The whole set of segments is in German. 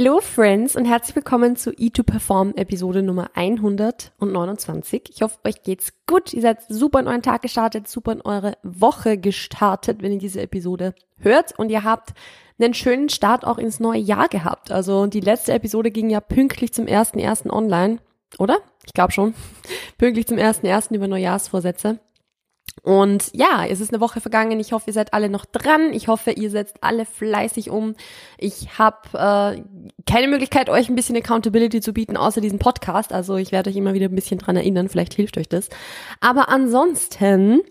Hello Friends und herzlich willkommen zu E2Perform Episode Nummer 129. Ich hoffe, euch geht's gut. Ihr seid super in euren Tag gestartet, super in eure Woche gestartet, wenn ihr diese Episode hört und ihr habt einen schönen Start auch ins neue Jahr gehabt. Also die letzte Episode ging ja pünktlich zum ersten ersten online, oder? Ich glaube schon. pünktlich zum ersten ersten über Neujahrsvorsätze. Und ja, es ist eine Woche vergangen. Ich hoffe, ihr seid alle noch dran. Ich hoffe, ihr setzt alle fleißig um. Ich habe äh, keine Möglichkeit, euch ein bisschen Accountability zu bieten, außer diesem Podcast. Also ich werde euch immer wieder ein bisschen dran erinnern. Vielleicht hilft euch das. Aber ansonsten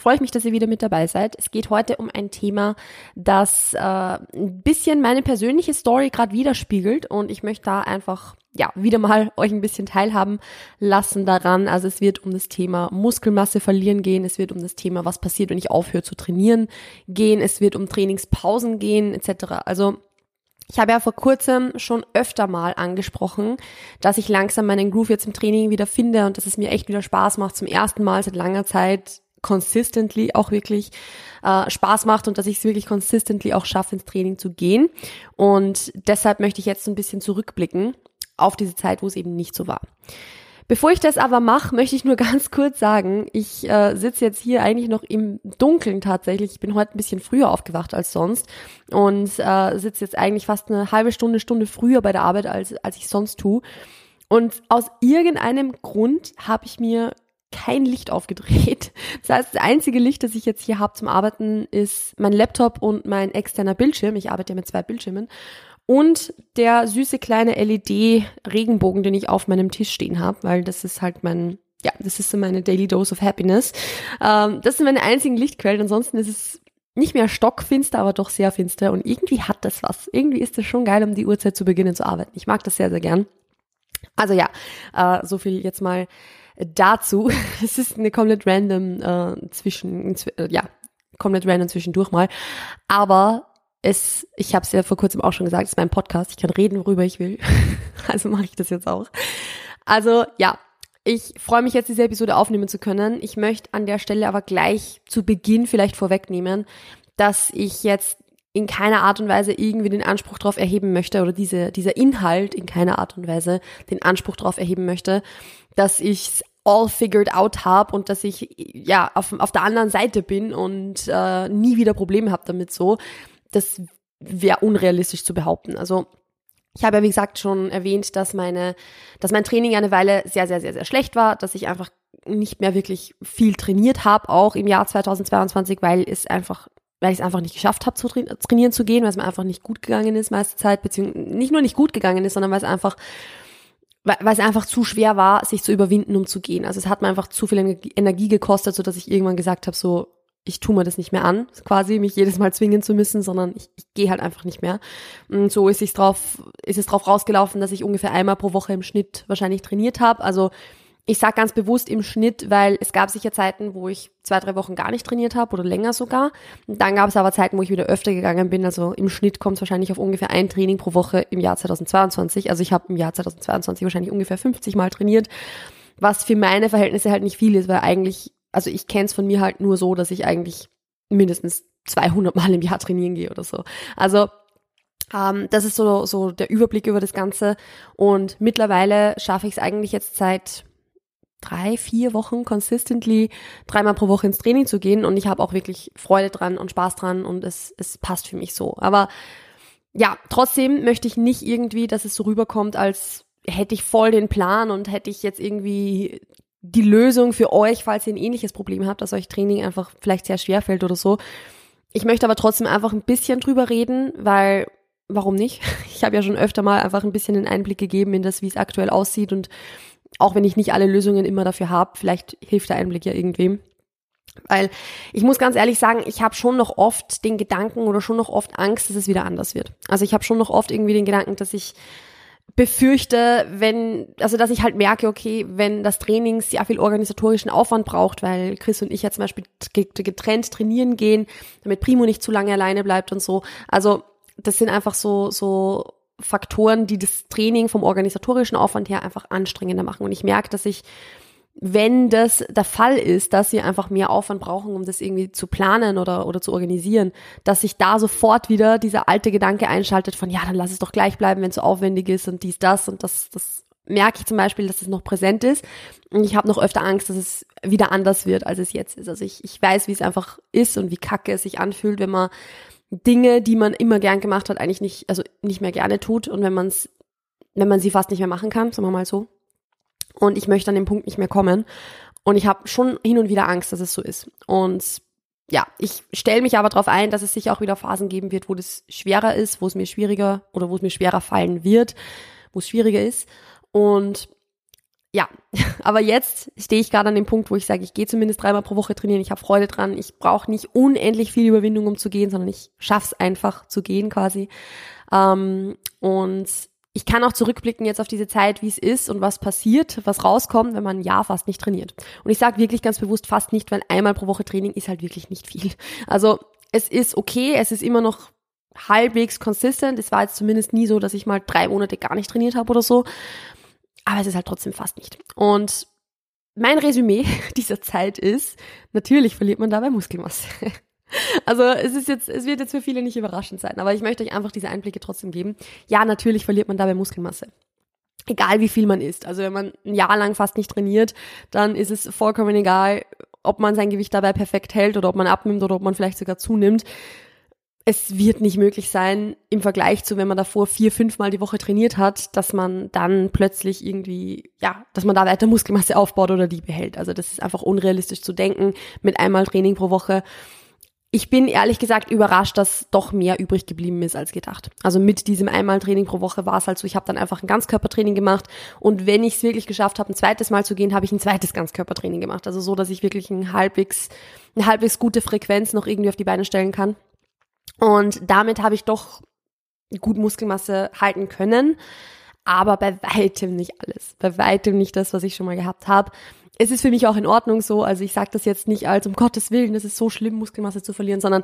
freue ich mich, dass ihr wieder mit dabei seid. Es geht heute um ein Thema, das äh, ein bisschen meine persönliche Story gerade widerspiegelt und ich möchte da einfach ja, wieder mal euch ein bisschen teilhaben lassen daran. Also es wird um das Thema Muskelmasse verlieren gehen, es wird um das Thema, was passiert, wenn ich aufhöre zu trainieren gehen, es wird um Trainingspausen gehen, etc. Also ich habe ja vor kurzem schon öfter mal angesprochen, dass ich langsam meinen Groove jetzt im Training wieder finde und dass es mir echt wieder Spaß macht, zum ersten Mal seit langer Zeit consistently auch wirklich äh, Spaß macht und dass ich es wirklich consistently auch schaffe, ins Training zu gehen. Und deshalb möchte ich jetzt ein bisschen zurückblicken auf diese Zeit, wo es eben nicht so war. Bevor ich das aber mache, möchte ich nur ganz kurz sagen, ich äh, sitze jetzt hier eigentlich noch im Dunkeln tatsächlich. Ich bin heute ein bisschen früher aufgewacht als sonst und äh, sitze jetzt eigentlich fast eine halbe Stunde, Stunde früher bei der Arbeit, als, als ich sonst tue. Und aus irgendeinem Grund habe ich mir kein Licht aufgedreht. Das heißt, das einzige Licht, das ich jetzt hier habe zum Arbeiten, ist mein Laptop und mein externer Bildschirm. Ich arbeite ja mit zwei Bildschirmen und der süße kleine LED-Regenbogen, den ich auf meinem Tisch stehen habe, weil das ist halt mein, ja, das ist so meine Daily Dose of Happiness. Ähm, das sind meine einzigen Lichtquellen. Ansonsten ist es nicht mehr stockfinster, aber doch sehr finster. Und irgendwie hat das was. Irgendwie ist es schon geil, um die Uhrzeit zu beginnen zu arbeiten. Ich mag das sehr, sehr gern. Also ja, äh, so viel jetzt mal dazu. Es ist eine komplett random äh, zwischen, äh, ja, komplett random zwischendurch mal. Aber es, ich habe es ja vor kurzem auch schon gesagt, es ist mein Podcast, ich kann reden, worüber ich will. also mache ich das jetzt auch. Also ja, ich freue mich jetzt, diese Episode aufnehmen zu können. Ich möchte an der Stelle aber gleich zu Beginn vielleicht vorwegnehmen, dass ich jetzt in keiner Art und Weise irgendwie den Anspruch darauf erheben möchte oder diese, dieser Inhalt in keiner Art und Weise den Anspruch darauf erheben möchte, dass ich all figured out habe und dass ich ja auf, auf der anderen Seite bin und äh, nie wieder Probleme habe damit so das wäre unrealistisch zu behaupten. Also ich habe ja, wie gesagt, schon erwähnt, dass meine, dass mein Training eine Weile sehr, sehr, sehr, sehr schlecht war, dass ich einfach nicht mehr wirklich viel trainiert habe, auch im Jahr 2022, weil es einfach, weil ich es einfach nicht geschafft habe, zu trainieren zu gehen, weil es mir einfach nicht gut gegangen ist meiste Zeit, beziehungsweise nicht nur nicht gut gegangen ist, sondern weil es einfach, weil, es einfach zu schwer war, sich zu überwinden, um zu gehen. Also es hat mir einfach zu viel Energie gekostet, so dass ich irgendwann gesagt habe, so ich tue mir das nicht mehr an, quasi mich jedes Mal zwingen zu müssen, sondern ich, ich gehe halt einfach nicht mehr. Und so ist es drauf, ist es drauf rausgelaufen, dass ich ungefähr einmal pro Woche im Schnitt wahrscheinlich trainiert habe. Also ich sage ganz bewusst im Schnitt, weil es gab sicher Zeiten, wo ich zwei, drei Wochen gar nicht trainiert habe oder länger sogar. Und dann gab es aber Zeiten, wo ich wieder öfter gegangen bin. Also im Schnitt kommt es wahrscheinlich auf ungefähr ein Training pro Woche im Jahr 2022. Also ich habe im Jahr 2022 wahrscheinlich ungefähr 50 Mal trainiert, was für meine Verhältnisse halt nicht viel ist, weil eigentlich also ich kenne es von mir halt nur so, dass ich eigentlich mindestens 200 Mal im Jahr trainieren gehe oder so. Also ähm, das ist so, so der Überblick über das Ganze. Und mittlerweile schaffe ich es eigentlich jetzt seit drei, vier Wochen consistently dreimal pro Woche ins Training zu gehen. Und ich habe auch wirklich Freude dran und Spaß dran und es, es passt für mich so. Aber ja, trotzdem möchte ich nicht irgendwie, dass es so rüberkommt, als hätte ich voll den Plan und hätte ich jetzt irgendwie die Lösung für euch, falls ihr ein ähnliches Problem habt, dass euch Training einfach vielleicht sehr schwer fällt oder so. Ich möchte aber trotzdem einfach ein bisschen drüber reden, weil warum nicht? Ich habe ja schon öfter mal einfach ein bisschen den Einblick gegeben in das, wie es aktuell aussieht und auch wenn ich nicht alle Lösungen immer dafür habe, vielleicht hilft der Einblick ja irgendwem. Weil ich muss ganz ehrlich sagen, ich habe schon noch oft den Gedanken oder schon noch oft Angst, dass es wieder anders wird. Also ich habe schon noch oft irgendwie den Gedanken, dass ich befürchte, wenn, also dass ich halt merke, okay, wenn das Training sehr viel organisatorischen Aufwand braucht, weil Chris und ich ja zum Beispiel getrennt trainieren gehen, damit Primo nicht zu lange alleine bleibt und so. Also das sind einfach so, so Faktoren, die das Training vom organisatorischen Aufwand her einfach anstrengender machen. Und ich merke, dass ich wenn das der Fall ist, dass sie einfach mehr Aufwand brauchen, um das irgendwie zu planen oder, oder zu organisieren, dass sich da sofort wieder dieser alte Gedanke einschaltet von, ja, dann lass es doch gleich bleiben, wenn es so aufwendig ist und dies, das und das, das merke ich zum Beispiel, dass es noch präsent ist und ich habe noch öfter Angst, dass es wieder anders wird, als es jetzt ist. Also ich, ich weiß, wie es einfach ist und wie kacke es sich anfühlt, wenn man Dinge, die man immer gern gemacht hat, eigentlich nicht, also nicht mehr gerne tut und wenn man es, wenn man sie fast nicht mehr machen kann, sagen wir mal so. Und ich möchte an dem Punkt nicht mehr kommen. Und ich habe schon hin und wieder Angst, dass es so ist. Und ja, ich stelle mich aber darauf ein, dass es sicher auch wieder Phasen geben wird, wo das schwerer ist, wo es mir schwieriger oder wo es mir schwerer fallen wird, wo es schwieriger ist. Und ja, aber jetzt stehe ich gerade an dem Punkt, wo ich sage, ich gehe zumindest dreimal pro Woche trainieren, ich habe Freude dran, ich brauche nicht unendlich viel Überwindung, um zu gehen, sondern ich schaff's einfach zu gehen quasi. Ähm, und ich kann auch zurückblicken jetzt auf diese Zeit, wie es ist und was passiert, was rauskommt, wenn man ein Jahr fast nicht trainiert. Und ich sage wirklich ganz bewusst fast nicht, weil einmal pro Woche Training ist halt wirklich nicht viel. Also es ist okay, es ist immer noch halbwegs consistent. Es war jetzt zumindest nie so, dass ich mal drei Monate gar nicht trainiert habe oder so. Aber es ist halt trotzdem fast nicht. Und mein Resümee dieser Zeit ist, natürlich verliert man dabei Muskelmasse. Also es ist jetzt, es wird jetzt für viele nicht überraschend sein, aber ich möchte euch einfach diese Einblicke trotzdem geben. Ja, natürlich verliert man dabei Muskelmasse. Egal wie viel man isst. Also wenn man ein Jahr lang fast nicht trainiert, dann ist es vollkommen egal, ob man sein Gewicht dabei perfekt hält oder ob man abnimmt oder ob man vielleicht sogar zunimmt. Es wird nicht möglich sein, im Vergleich zu, wenn man davor vier, fünfmal die Woche trainiert hat, dass man dann plötzlich irgendwie, ja, dass man da weiter Muskelmasse aufbaut oder die behält. Also das ist einfach unrealistisch zu denken mit einmal Training pro Woche ich bin ehrlich gesagt überrascht, dass doch mehr übrig geblieben ist als gedacht. Also mit diesem einmal Training pro Woche war es halt so, ich habe dann einfach ein Ganzkörpertraining gemacht und wenn ich es wirklich geschafft habe, ein zweites Mal zu gehen, habe ich ein zweites Ganzkörpertraining gemacht. Also so, dass ich wirklich ein halbwegs, eine halbwegs gute Frequenz noch irgendwie auf die Beine stellen kann. Und damit habe ich doch gut Muskelmasse halten können, aber bei weitem nicht alles. Bei weitem nicht das, was ich schon mal gehabt habe es ist für mich auch in Ordnung so. Also ich sage das jetzt nicht als um Gottes Willen, es ist so schlimm, Muskelmasse zu verlieren, sondern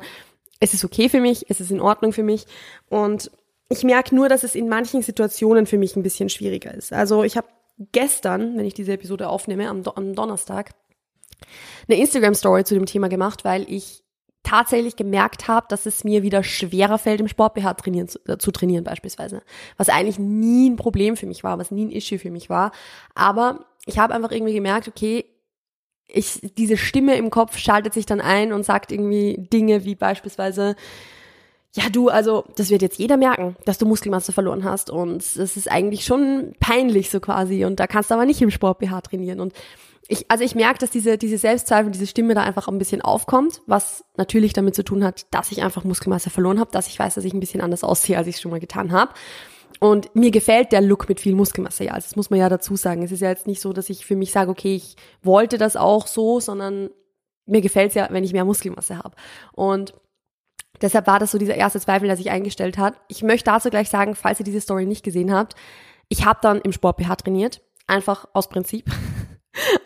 es ist okay für mich, es ist in Ordnung für mich. Und ich merke nur, dass es in manchen Situationen für mich ein bisschen schwieriger ist. Also ich habe gestern, wenn ich diese Episode aufnehme, am, Do am Donnerstag, eine Instagram-Story zu dem Thema gemacht, weil ich tatsächlich gemerkt habe, dass es mir wieder schwerer fällt, im Sport-BH trainieren, zu, äh, zu trainieren beispielsweise. Was eigentlich nie ein Problem für mich war, was nie ein Issue für mich war. Aber ich habe einfach irgendwie gemerkt, okay, ich, diese Stimme im Kopf schaltet sich dann ein und sagt irgendwie Dinge wie beispielsweise, ja du, also das wird jetzt jeder merken, dass du Muskelmasse verloren hast und es ist eigentlich schon peinlich so quasi und da kannst du aber nicht im Sport BH trainieren und ich, also ich merke, dass diese, diese Selbstzweifel, diese Stimme da einfach ein bisschen aufkommt, was natürlich damit zu tun hat, dass ich einfach Muskelmasse verloren habe, dass ich weiß, dass ich ein bisschen anders aussehe, als ich es schon mal getan habe. Und mir gefällt der Look mit viel Muskelmasse, ja. Also das muss man ja dazu sagen. Es ist ja jetzt nicht so, dass ich für mich sage, okay, ich wollte das auch so, sondern mir gefällt es ja, wenn ich mehr Muskelmasse habe. Und deshalb war das so dieser erste Zweifel, der sich eingestellt hat. Ich möchte dazu gleich sagen, falls ihr diese Story nicht gesehen habt, ich habe dann im Sport BH trainiert, einfach aus Prinzip.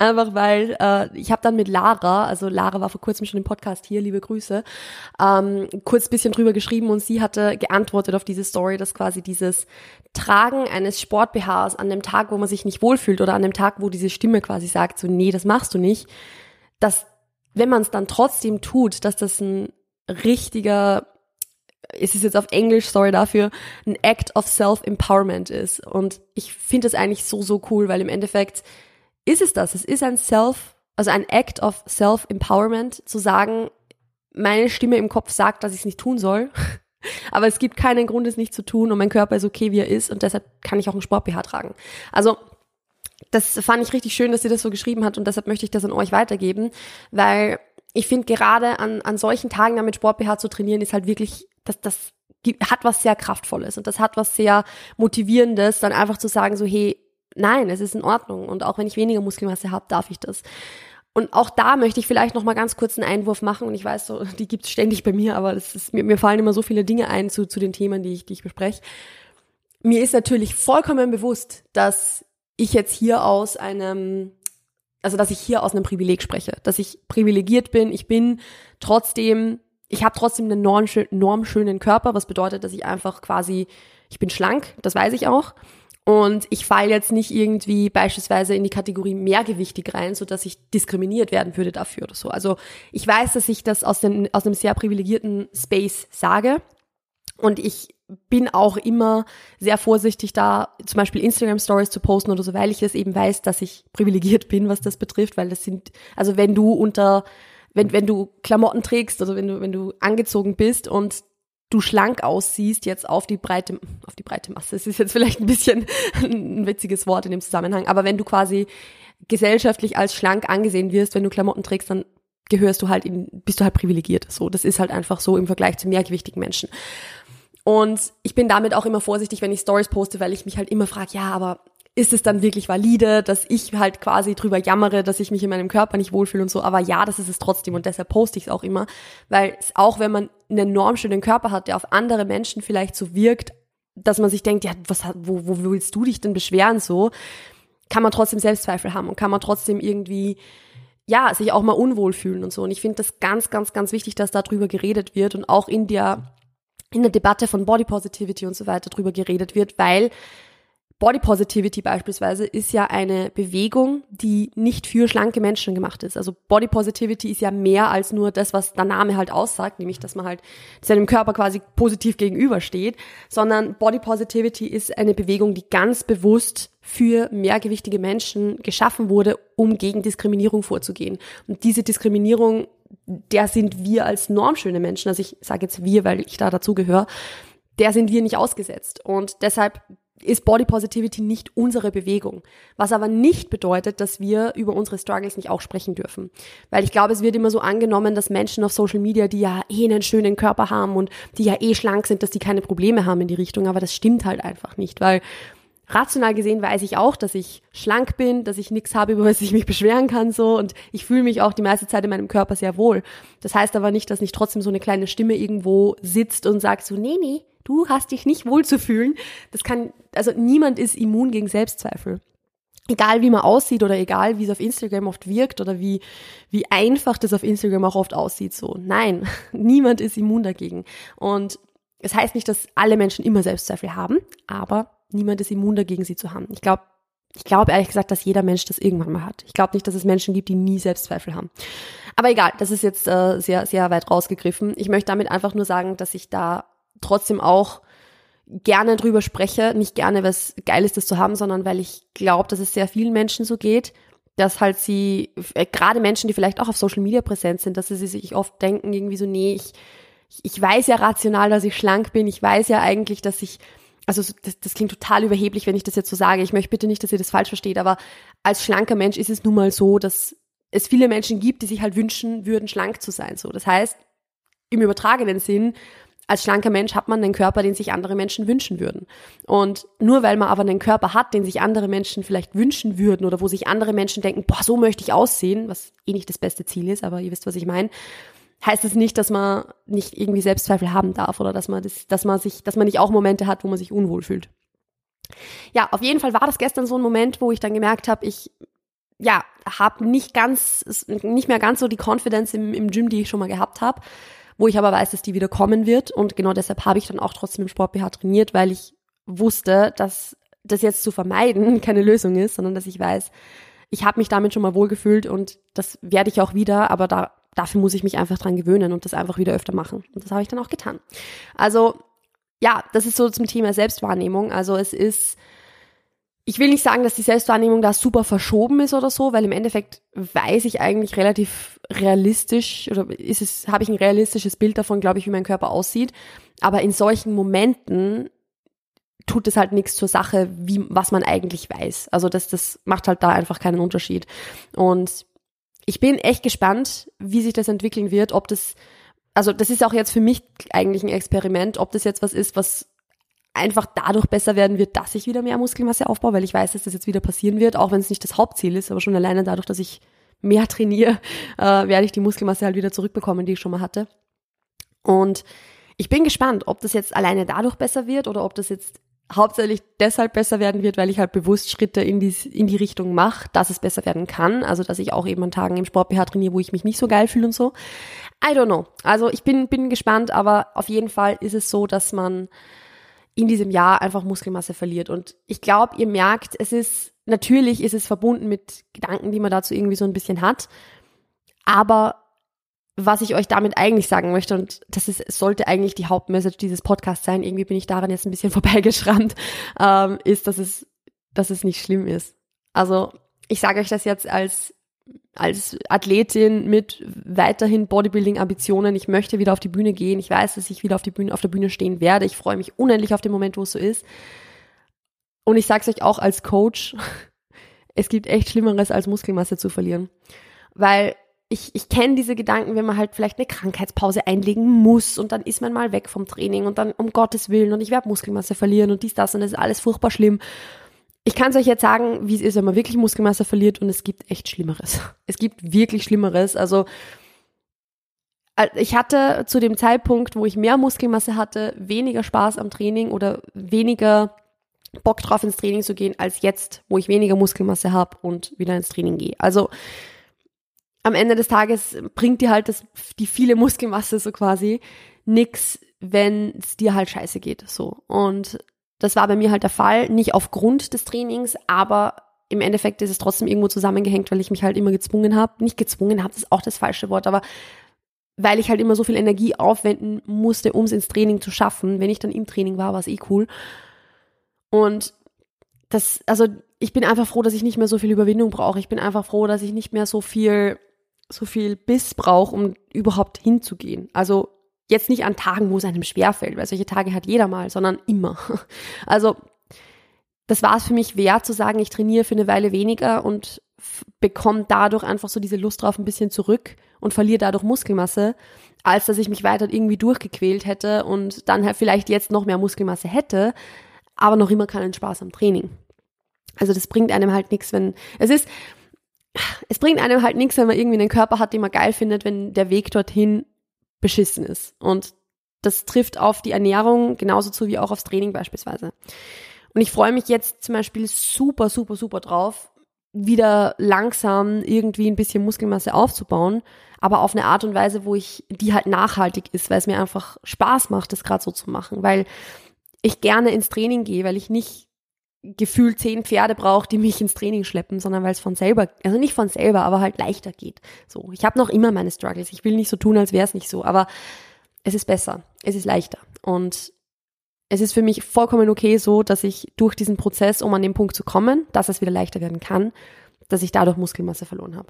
Einfach weil äh, ich habe dann mit Lara, also Lara war vor kurzem schon im Podcast hier, liebe Grüße, ähm, kurz bisschen drüber geschrieben und sie hatte geantwortet auf diese Story, dass quasi dieses Tragen eines Sport-BHs an dem Tag, wo man sich nicht wohlfühlt oder an dem Tag, wo diese Stimme quasi sagt, so nee, das machst du nicht, dass wenn man es dann trotzdem tut, dass das ein richtiger es ist jetzt auf Englisch, sorry dafür, ein Act of Self-Empowerment ist. Und ich finde das eigentlich so, so cool, weil im Endeffekt ist es das. Es ist ein Self, also ein Act of Self-Empowerment, zu sagen, meine Stimme im Kopf sagt, dass ich es nicht tun soll. Aber es gibt keinen Grund, es nicht zu tun und mein Körper ist okay, wie er ist und deshalb kann ich auch einen Sport-BH tragen. Also, das fand ich richtig schön, dass sie das so geschrieben hat und deshalb möchte ich das an euch weitergeben, weil ich finde gerade an, an solchen Tagen damit Sport-BH zu trainieren ist halt wirklich, das, das hat was sehr Kraftvolles und das hat was sehr Motivierendes, dann einfach zu sagen so, hey, nein, es ist in Ordnung. Und auch wenn ich weniger Muskelmasse habe, darf ich das. Und auch da möchte ich vielleicht noch mal ganz kurz einen Einwurf machen. Und ich weiß, so, die gibt's ständig bei mir, aber das ist, mir, mir fallen immer so viele Dinge ein zu, zu den Themen, die ich, die ich bespreche. Mir ist natürlich vollkommen bewusst, dass ich jetzt hier aus einem, also dass ich hier aus einem Privileg spreche, dass ich privilegiert bin. Ich bin trotzdem, ich habe trotzdem einen normschönen Körper, was bedeutet, dass ich einfach quasi, ich bin schlank, das weiß ich auch. Und ich falle jetzt nicht irgendwie beispielsweise in die Kategorie mehrgewichtig rein, so dass ich diskriminiert werden würde dafür oder so. Also ich weiß, dass ich das aus dem, aus einem sehr privilegierten Space sage. Und ich bin auch immer sehr vorsichtig da, zum Beispiel Instagram Stories zu posten oder so, weil ich es eben weiß, dass ich privilegiert bin, was das betrifft, weil das sind, also wenn du unter, wenn, wenn du Klamotten trägst, also wenn du, wenn du angezogen bist und du schlank aussiehst jetzt auf die breite, auf die breite Masse. Es ist jetzt vielleicht ein bisschen ein witziges Wort in dem Zusammenhang, aber wenn du quasi gesellschaftlich als schlank angesehen wirst, wenn du Klamotten trägst, dann gehörst du halt in, bist du halt privilegiert. So, das ist halt einfach so im Vergleich zu mehrgewichtigen Menschen. Und ich bin damit auch immer vorsichtig, wenn ich Stories poste, weil ich mich halt immer frage, ja, aber ist es dann wirklich valide, dass ich halt quasi drüber jammere, dass ich mich in meinem Körper nicht wohlfühle und so. Aber ja, das ist es trotzdem und deshalb poste ich es auch immer, weil auch wenn man einen enorm schönen Körper hat, der auf andere Menschen vielleicht so wirkt, dass man sich denkt, ja, was, wo, wo willst du dich denn beschweren so, kann man trotzdem Selbstzweifel haben und kann man trotzdem irgendwie ja, sich auch mal unwohl fühlen und so. Und ich finde das ganz, ganz, ganz wichtig, dass darüber geredet wird und auch in der in der Debatte von Body Positivity und so weiter drüber geredet wird, weil Body Positivity beispielsweise ist ja eine Bewegung, die nicht für schlanke Menschen gemacht ist. Also Body Positivity ist ja mehr als nur das, was der Name halt aussagt, nämlich dass man halt seinem Körper quasi positiv gegenübersteht, sondern Body Positivity ist eine Bewegung, die ganz bewusst für mehrgewichtige Menschen geschaffen wurde, um gegen Diskriminierung vorzugehen. Und diese Diskriminierung, der sind wir als normschöne Menschen, also ich sage jetzt wir, weil ich da dazugehöre, der sind wir nicht ausgesetzt. Und deshalb ist Body Positivity nicht unsere Bewegung. Was aber nicht bedeutet, dass wir über unsere Struggles nicht auch sprechen dürfen. Weil ich glaube, es wird immer so angenommen, dass Menschen auf Social Media, die ja eh einen schönen Körper haben und die ja eh schlank sind, dass die keine Probleme haben in die Richtung. Aber das stimmt halt einfach nicht, weil rational gesehen weiß ich auch, dass ich schlank bin, dass ich nichts habe, über was ich mich beschweren kann so und ich fühle mich auch die meiste Zeit in meinem Körper sehr wohl. Das heißt aber nicht, dass nicht trotzdem so eine kleine Stimme irgendwo sitzt und sagt so, nee, nee, du hast dich nicht wohl zu fühlen. Das kann, also niemand ist immun gegen Selbstzweifel. Egal wie man aussieht oder egal wie es auf Instagram oft wirkt oder wie, wie einfach das auf Instagram auch oft aussieht, so. Nein, niemand ist immun dagegen. Und es heißt nicht, dass alle Menschen immer Selbstzweifel haben, aber niemand ist immun dagegen, sie zu haben. Ich glaube, ich glaube ehrlich gesagt, dass jeder Mensch das irgendwann mal hat. Ich glaube nicht, dass es Menschen gibt, die nie Selbstzweifel haben. Aber egal, das ist jetzt äh, sehr, sehr weit rausgegriffen. Ich möchte damit einfach nur sagen, dass ich da trotzdem auch gerne drüber spreche, nicht gerne, was geil ist, das zu haben, sondern weil ich glaube, dass es sehr vielen Menschen so geht, dass halt sie, äh, gerade Menschen, die vielleicht auch auf Social Media präsent sind, dass sie sich oft denken, irgendwie so, nee, ich, ich weiß ja rational, dass ich schlank bin, ich weiß ja eigentlich, dass ich, also das, das klingt total überheblich, wenn ich das jetzt so sage, ich möchte bitte nicht, dass ihr das falsch versteht, aber als schlanker Mensch ist es nun mal so, dass es viele Menschen gibt, die sich halt wünschen würden, schlank zu sein, so. Das heißt, im übertragenen Sinn, als schlanker Mensch hat man einen Körper, den sich andere Menschen wünschen würden. Und nur weil man aber einen Körper hat, den sich andere Menschen vielleicht wünschen würden oder wo sich andere Menschen denken, boah, so möchte ich aussehen, was eh nicht das beste Ziel ist, aber ihr wisst, was ich meine, heißt es nicht, dass man nicht irgendwie Selbstzweifel haben darf oder dass man das, dass man sich, dass man nicht auch Momente hat, wo man sich unwohl fühlt. Ja, auf jeden Fall war das gestern so ein Moment, wo ich dann gemerkt habe, ich ja, habe nicht ganz, nicht mehr ganz so die Confidence im, im Gym, die ich schon mal gehabt habe wo ich aber weiß, dass die wieder kommen wird. Und genau deshalb habe ich dann auch trotzdem im Sport BH trainiert, weil ich wusste, dass das jetzt zu vermeiden keine Lösung ist, sondern dass ich weiß, ich habe mich damit schon mal wohlgefühlt und das werde ich auch wieder, aber da, dafür muss ich mich einfach dran gewöhnen und das einfach wieder öfter machen. Und das habe ich dann auch getan. Also ja, das ist so zum Thema Selbstwahrnehmung. Also es ist ich will nicht sagen, dass die Selbstwahrnehmung da super verschoben ist oder so, weil im Endeffekt weiß ich eigentlich relativ realistisch oder ist es, habe ich ein realistisches Bild davon, glaube ich, wie mein Körper aussieht. Aber in solchen Momenten tut es halt nichts zur Sache, wie, was man eigentlich weiß. Also das, das macht halt da einfach keinen Unterschied. Und ich bin echt gespannt, wie sich das entwickeln wird, ob das, also das ist auch jetzt für mich eigentlich ein Experiment, ob das jetzt was ist, was einfach dadurch besser werden wird, dass ich wieder mehr Muskelmasse aufbaue, weil ich weiß, dass das jetzt wieder passieren wird, auch wenn es nicht das Hauptziel ist, aber schon alleine dadurch, dass ich mehr trainiere, äh, werde ich die Muskelmasse halt wieder zurückbekommen, die ich schon mal hatte. Und ich bin gespannt, ob das jetzt alleine dadurch besser wird oder ob das jetzt hauptsächlich deshalb besser werden wird, weil ich halt bewusst Schritte in die, in die Richtung mache, dass es besser werden kann. Also, dass ich auch eben an Tagen im Sport BH trainiere, wo ich mich nicht so geil fühle und so. I don't know. Also, ich bin, bin gespannt, aber auf jeden Fall ist es so, dass man in diesem Jahr einfach Muskelmasse verliert. Und ich glaube, ihr merkt, es ist, natürlich ist es verbunden mit Gedanken, die man dazu irgendwie so ein bisschen hat. Aber was ich euch damit eigentlich sagen möchte, und das ist, sollte eigentlich die Hauptmessage dieses Podcasts sein, irgendwie bin ich daran jetzt ein bisschen vorbeigeschrammt, ähm, ist, dass es, dass es nicht schlimm ist. Also ich sage euch das jetzt als als Athletin mit weiterhin Bodybuilding-Ambitionen. Ich möchte wieder auf die Bühne gehen. Ich weiß, dass ich wieder auf, die Bühne, auf der Bühne stehen werde. Ich freue mich unendlich auf den Moment, wo es so ist. Und ich sage es euch auch als Coach, es gibt echt Schlimmeres, als Muskelmasse zu verlieren. Weil ich, ich kenne diese Gedanken, wenn man halt vielleicht eine Krankheitspause einlegen muss und dann ist man mal weg vom Training und dann um Gottes Willen und ich werde Muskelmasse verlieren und dies, das und das ist alles furchtbar schlimm. Ich kann es euch jetzt sagen, wie es ist, wenn man wirklich Muskelmasse verliert und es gibt echt Schlimmeres. Es gibt wirklich Schlimmeres. Also äh, ich hatte zu dem Zeitpunkt, wo ich mehr Muskelmasse hatte, weniger Spaß am Training oder weniger Bock drauf ins Training zu gehen, als jetzt, wo ich weniger Muskelmasse habe und wieder ins Training gehe. Also am Ende des Tages bringt dir halt das, die viele Muskelmasse so quasi nix, wenn es dir halt scheiße geht, so. Und das war bei mir halt der Fall, nicht aufgrund des Trainings, aber im Endeffekt ist es trotzdem irgendwo zusammengehängt, weil ich mich halt immer gezwungen habe. Nicht gezwungen habe, das ist auch das falsche Wort, aber weil ich halt immer so viel Energie aufwenden musste, um es ins Training zu schaffen. Wenn ich dann im Training war, war es eh cool. Und das, also ich bin einfach froh, dass ich nicht mehr so viel Überwindung brauche. Ich bin einfach froh, dass ich nicht mehr so viel so viel Biss braucht, um überhaupt hinzugehen. Also jetzt nicht an Tagen, wo es einem schwerfällt, weil solche Tage hat jeder mal, sondern immer. Also das war es für mich wert zu sagen, ich trainiere für eine Weile weniger und bekomme dadurch einfach so diese Lust drauf ein bisschen zurück und verliere dadurch Muskelmasse, als dass ich mich weiter irgendwie durchgequält hätte und dann halt vielleicht jetzt noch mehr Muskelmasse hätte, aber noch immer keinen Spaß am Training. Also das bringt einem halt nichts, wenn es ist, es bringt einem halt nichts, wenn man irgendwie einen Körper hat, den man geil findet, wenn der Weg dorthin beschissen ist. Und das trifft auf die Ernährung genauso zu wie auch aufs Training beispielsweise. Und ich freue mich jetzt zum Beispiel super, super, super drauf, wieder langsam irgendwie ein bisschen Muskelmasse aufzubauen, aber auf eine Art und Weise, wo ich, die halt nachhaltig ist, weil es mir einfach Spaß macht, das gerade so zu machen, weil ich gerne ins Training gehe, weil ich nicht gefühlt zehn Pferde braucht, die mich ins Training schleppen, sondern weil es von selber, also nicht von selber, aber halt leichter geht. So, ich habe noch immer meine Struggles. Ich will nicht so tun, als wäre es nicht so, aber es ist besser, es ist leichter und es ist für mich vollkommen okay so, dass ich durch diesen Prozess, um an den Punkt zu kommen, dass es wieder leichter werden kann, dass ich dadurch Muskelmasse verloren habe.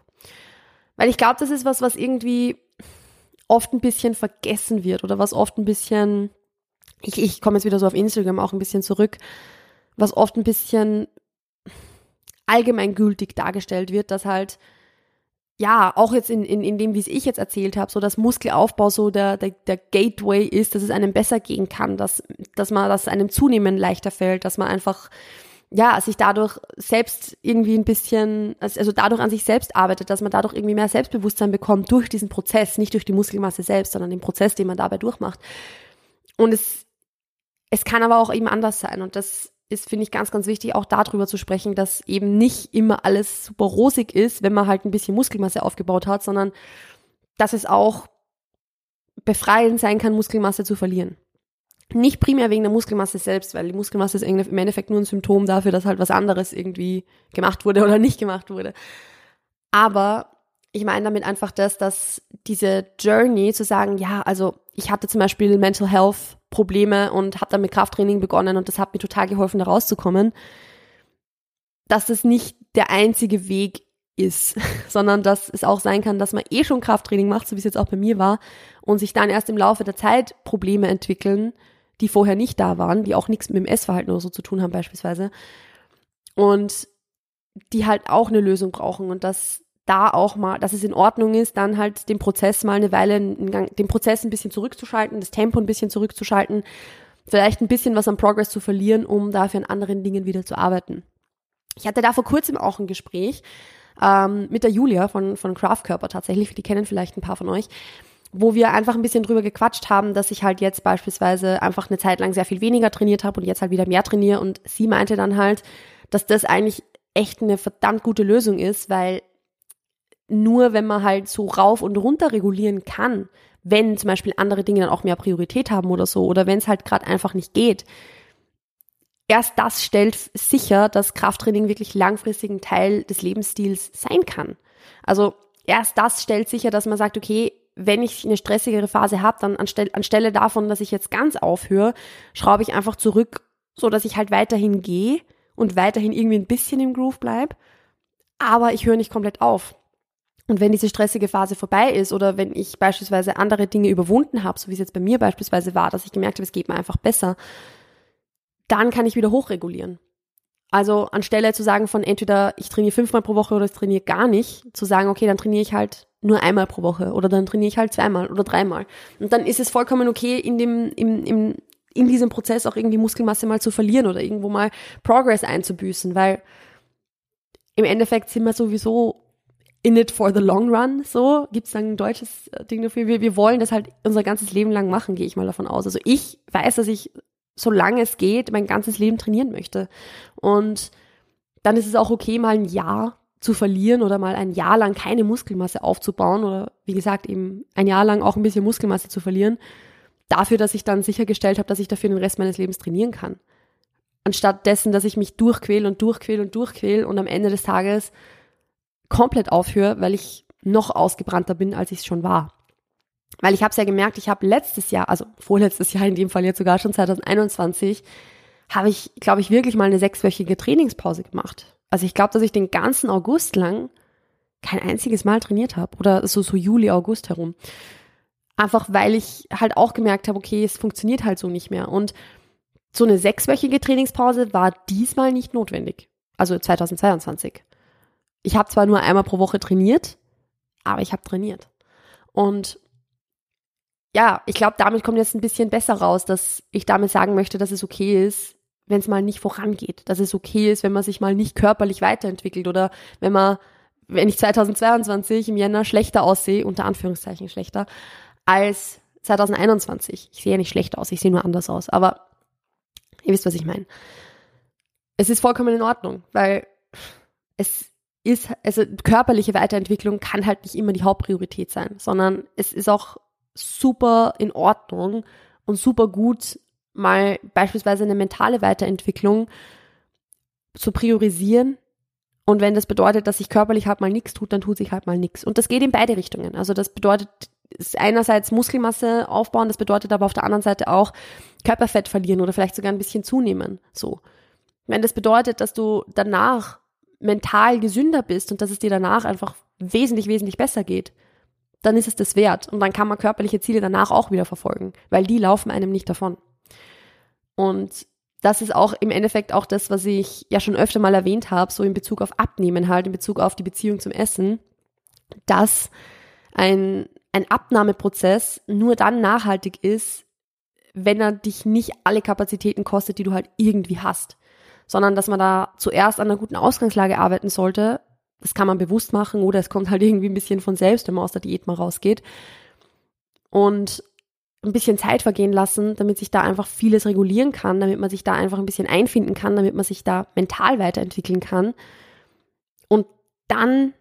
Weil ich glaube, das ist was, was irgendwie oft ein bisschen vergessen wird oder was oft ein bisschen, ich, ich komme jetzt wieder so auf Instagram auch ein bisschen zurück, was oft ein bisschen allgemeingültig dargestellt wird, dass halt ja, auch jetzt in, in, in dem, wie es ich jetzt erzählt habe, so dass Muskelaufbau so der, der, der Gateway ist, dass es einem besser gehen kann, dass, dass man, dass einem zunehmend leichter fällt, dass man einfach, ja, sich dadurch selbst irgendwie ein bisschen, also dadurch an sich selbst arbeitet, dass man dadurch irgendwie mehr Selbstbewusstsein bekommt durch diesen Prozess, nicht durch die Muskelmasse selbst, sondern den Prozess, den man dabei durchmacht. Und es, es kann aber auch eben anders sein und das ist, finde ich, ganz, ganz wichtig, auch darüber zu sprechen, dass eben nicht immer alles super rosig ist, wenn man halt ein bisschen Muskelmasse aufgebaut hat, sondern dass es auch befreiend sein kann, Muskelmasse zu verlieren. Nicht primär wegen der Muskelmasse selbst, weil die Muskelmasse ist im Endeffekt nur ein Symptom dafür, dass halt was anderes irgendwie gemacht wurde oder nicht gemacht wurde. Aber ich meine damit einfach das, dass diese Journey zu sagen, ja, also ich hatte zum Beispiel Mental Health Probleme und habe dann mit Krafttraining begonnen und das hat mir total geholfen, da rauszukommen, dass das nicht der einzige Weg ist, sondern dass es auch sein kann, dass man eh schon Krafttraining macht, so wie es jetzt auch bei mir war, und sich dann erst im Laufe der Zeit Probleme entwickeln, die vorher nicht da waren, die auch nichts mit dem Essverhalten oder so zu tun haben beispielsweise. Und die halt auch eine Lösung brauchen und dass da auch mal, dass es in Ordnung ist, dann halt den Prozess mal eine Weile, den Prozess ein bisschen zurückzuschalten, das Tempo ein bisschen zurückzuschalten, vielleicht ein bisschen was am Progress zu verlieren, um dafür an anderen Dingen wieder zu arbeiten. Ich hatte da vor kurzem auch ein Gespräch ähm, mit der Julia von, von Craftkörper tatsächlich, die kennen vielleicht ein paar von euch, wo wir einfach ein bisschen drüber gequatscht haben, dass ich halt jetzt beispielsweise einfach eine Zeit lang sehr viel weniger trainiert habe und jetzt halt wieder mehr trainiere und sie meinte dann halt, dass das eigentlich echt eine verdammt gute Lösung ist, weil nur wenn man halt so rauf und runter regulieren kann, wenn zum Beispiel andere Dinge dann auch mehr Priorität haben oder so, oder wenn es halt gerade einfach nicht geht, erst das stellt sicher, dass Krafttraining wirklich langfristig ein Teil des Lebensstils sein kann. Also erst das stellt sicher, dass man sagt, okay, wenn ich eine stressigere Phase habe, dann anstelle, anstelle davon, dass ich jetzt ganz aufhöre, schraube ich einfach zurück, so dass ich halt weiterhin gehe und weiterhin irgendwie ein bisschen im Groove bleib, aber ich höre nicht komplett auf. Und wenn diese stressige Phase vorbei ist oder wenn ich beispielsweise andere Dinge überwunden habe, so wie es jetzt bei mir beispielsweise war, dass ich gemerkt habe, es geht mir einfach besser, dann kann ich wieder hochregulieren. Also anstelle zu sagen von entweder ich trainiere fünfmal pro Woche oder ich trainiere gar nicht, zu sagen, okay, dann trainiere ich halt nur einmal pro Woche oder dann trainiere ich halt zweimal oder dreimal. Und dann ist es vollkommen okay, in dem, im, im, in diesem Prozess auch irgendwie Muskelmasse mal zu verlieren oder irgendwo mal Progress einzubüßen, weil im Endeffekt sind wir sowieso in it for the long run, so gibt's dann ein deutsches Ding dafür. Wir, wir wollen das halt unser ganzes Leben lang machen, gehe ich mal davon aus. Also ich weiß, dass ich solange es geht, mein ganzes Leben trainieren möchte. Und dann ist es auch okay, mal ein Jahr zu verlieren oder mal ein Jahr lang keine Muskelmasse aufzubauen oder wie gesagt eben ein Jahr lang auch ein bisschen Muskelmasse zu verlieren, dafür, dass ich dann sichergestellt habe, dass ich dafür den Rest meines Lebens trainieren kann. Anstatt dessen, dass ich mich durchquäle und durchquäle und durchquäle und am Ende des Tages komplett aufhöre, weil ich noch ausgebrannter bin, als ich es schon war. Weil ich habe es ja gemerkt, ich habe letztes Jahr, also vorletztes Jahr in dem Fall jetzt sogar schon 2021, habe ich, glaube ich, wirklich mal eine sechswöchige Trainingspause gemacht. Also ich glaube, dass ich den ganzen August lang kein einziges Mal trainiert habe oder so so Juli, August herum. Einfach weil ich halt auch gemerkt habe, okay, es funktioniert halt so nicht mehr. Und so eine sechswöchige Trainingspause war diesmal nicht notwendig. Also 2022. Ich habe zwar nur einmal pro Woche trainiert, aber ich habe trainiert. Und ja, ich glaube, damit kommt jetzt ein bisschen besser raus, dass ich damit sagen möchte, dass es okay ist, wenn es mal nicht vorangeht, dass es okay ist, wenn man sich mal nicht körperlich weiterentwickelt oder wenn man, wenn ich 2022 im Jänner schlechter aussehe, unter Anführungszeichen schlechter, als 2021. Ich sehe ja nicht schlechter aus, ich sehe nur anders aus, aber ihr wisst, was ich meine. Es ist vollkommen in Ordnung, weil es ist, also körperliche Weiterentwicklung kann halt nicht immer die Hauptpriorität sein, sondern es ist auch super in Ordnung und super gut, mal beispielsweise eine mentale Weiterentwicklung zu priorisieren. Und wenn das bedeutet, dass sich körperlich halt mal nichts tut, dann tut sich halt mal nichts. Und das geht in beide Richtungen. Also das bedeutet einerseits Muskelmasse aufbauen, das bedeutet aber auf der anderen Seite auch Körperfett verlieren oder vielleicht sogar ein bisschen zunehmen. So. Wenn das bedeutet, dass du danach mental gesünder bist und dass es dir danach einfach wesentlich, wesentlich besser geht, dann ist es das wert. Und dann kann man körperliche Ziele danach auch wieder verfolgen, weil die laufen einem nicht davon. Und das ist auch im Endeffekt auch das, was ich ja schon öfter mal erwähnt habe, so in Bezug auf Abnehmen halt, in Bezug auf die Beziehung zum Essen, dass ein, ein Abnahmeprozess nur dann nachhaltig ist, wenn er dich nicht alle Kapazitäten kostet, die du halt irgendwie hast, sondern dass man da zuerst an einer guten Ausgangslage arbeiten sollte, das kann man bewusst machen oder es kommt halt irgendwie ein bisschen von selbst, wenn man aus der Diät mal rausgeht. Und ein bisschen Zeit vergehen lassen, damit sich da einfach vieles regulieren kann, damit man sich da einfach ein bisschen einfinden kann, damit man sich da mental weiterentwickeln kann. Und dann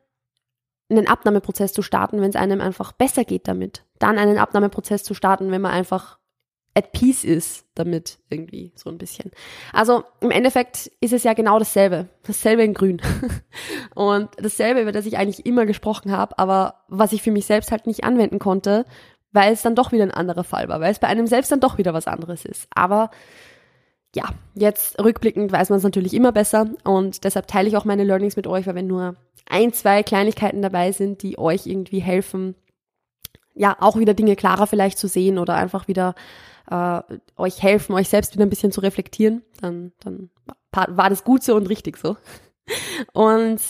einen Abnahmeprozess zu starten, wenn es einem einfach besser geht damit. Dann einen Abnahmeprozess zu starten, wenn man einfach at peace ist damit irgendwie so ein bisschen. Also im Endeffekt ist es ja genau dasselbe, dasselbe in Grün und dasselbe, über das ich eigentlich immer gesprochen habe, aber was ich für mich selbst halt nicht anwenden konnte, weil es dann doch wieder ein anderer Fall war, weil es bei einem selbst dann doch wieder was anderes ist. Aber ja, jetzt rückblickend weiß man es natürlich immer besser und deshalb teile ich auch meine Learnings mit euch, weil wenn nur ein, zwei Kleinigkeiten dabei sind, die euch irgendwie helfen, ja, auch wieder Dinge klarer vielleicht zu sehen oder einfach wieder äh, euch helfen, euch selbst wieder ein bisschen zu reflektieren, dann, dann war das gut so und richtig so. Und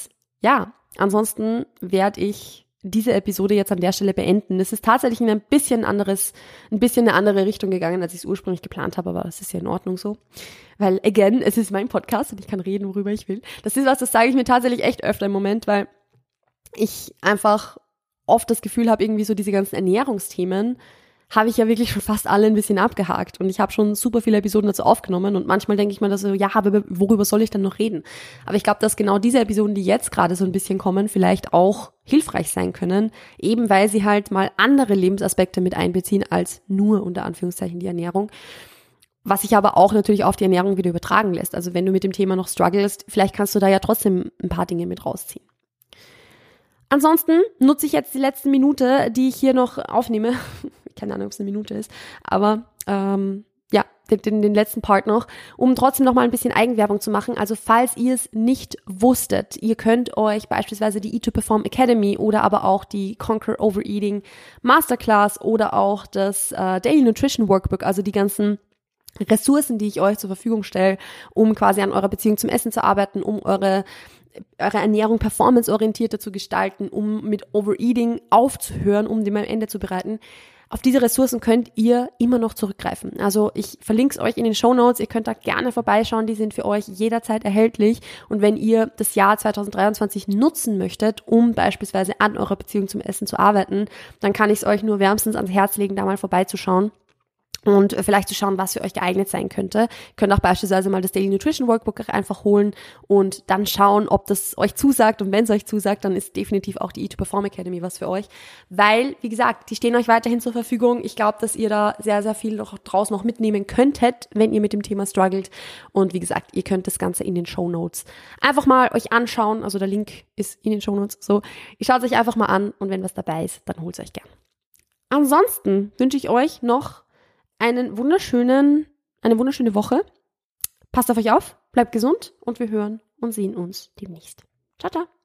ja, ansonsten werde ich diese Episode jetzt an der Stelle beenden. Es ist tatsächlich in ein bisschen anderes, ein bisschen eine andere Richtung gegangen, als ich es ursprünglich geplant habe, aber das ist ja in Ordnung so. Weil, again, es ist mein Podcast und ich kann reden, worüber ich will. Das ist was, das sage ich mir tatsächlich echt öfter im Moment, weil ich einfach oft das Gefühl habe, irgendwie so diese ganzen Ernährungsthemen habe ich ja wirklich schon fast alle ein bisschen abgehakt und ich habe schon super viele Episoden dazu aufgenommen und manchmal denke ich mir so, ja, aber worüber soll ich denn noch reden? Aber ich glaube, dass genau diese Episoden, die jetzt gerade so ein bisschen kommen, vielleicht auch hilfreich sein können, eben weil sie halt mal andere Lebensaspekte mit einbeziehen als nur unter Anführungszeichen die Ernährung. was sich aber auch natürlich auf die Ernährung wieder übertragen lässt. Also wenn du mit dem Thema noch strugglest, vielleicht kannst du da ja trotzdem ein paar Dinge mit rausziehen. Ansonsten nutze ich jetzt die letzte Minute, die ich hier noch aufnehme. Keine Ahnung, ob es eine Minute ist, aber ähm, ja, den, den letzten Part noch, um trotzdem noch mal ein bisschen Eigenwerbung zu machen. Also falls ihr es nicht wusstet, ihr könnt euch beispielsweise die E2Perform Academy oder aber auch die Conquer Overeating Masterclass oder auch das äh, Daily Nutrition Workbook, also die ganzen Ressourcen, die ich euch zur Verfügung stelle, um quasi an eurer Beziehung zum Essen zu arbeiten, um eure eure Ernährung performanceorientierter zu gestalten, um mit Overeating aufzuhören, um dem am Ende zu bereiten. Auf diese Ressourcen könnt ihr immer noch zurückgreifen. Also ich verlinke es euch in den Show Notes. Ihr könnt da gerne vorbeischauen. Die sind für euch jederzeit erhältlich. Und wenn ihr das Jahr 2023 nutzen möchtet, um beispielsweise an eurer Beziehung zum Essen zu arbeiten, dann kann ich es euch nur wärmstens ans Herz legen, da mal vorbeizuschauen und vielleicht zu schauen, was für euch geeignet sein könnte. Ihr könnt auch beispielsweise mal das Daily Nutrition Workbook einfach holen und dann schauen, ob das euch zusagt. Und wenn es euch zusagt, dann ist definitiv auch die E2Perform Academy was für euch. Weil, wie gesagt, die stehen euch weiterhin zur Verfügung. Ich glaube, dass ihr da sehr, sehr viel noch draus noch mitnehmen könntet, wenn ihr mit dem Thema struggelt. Und wie gesagt, ihr könnt das Ganze in den Show Notes einfach mal euch anschauen. Also der Link ist in den Show Notes. So, ihr schaut es euch einfach mal an und wenn was dabei ist, dann holt es euch gern. Ansonsten wünsche ich euch noch einen wunderschönen, eine wunderschöne Woche. Passt auf euch auf, bleibt gesund und wir hören und sehen uns demnächst. Ciao, ciao.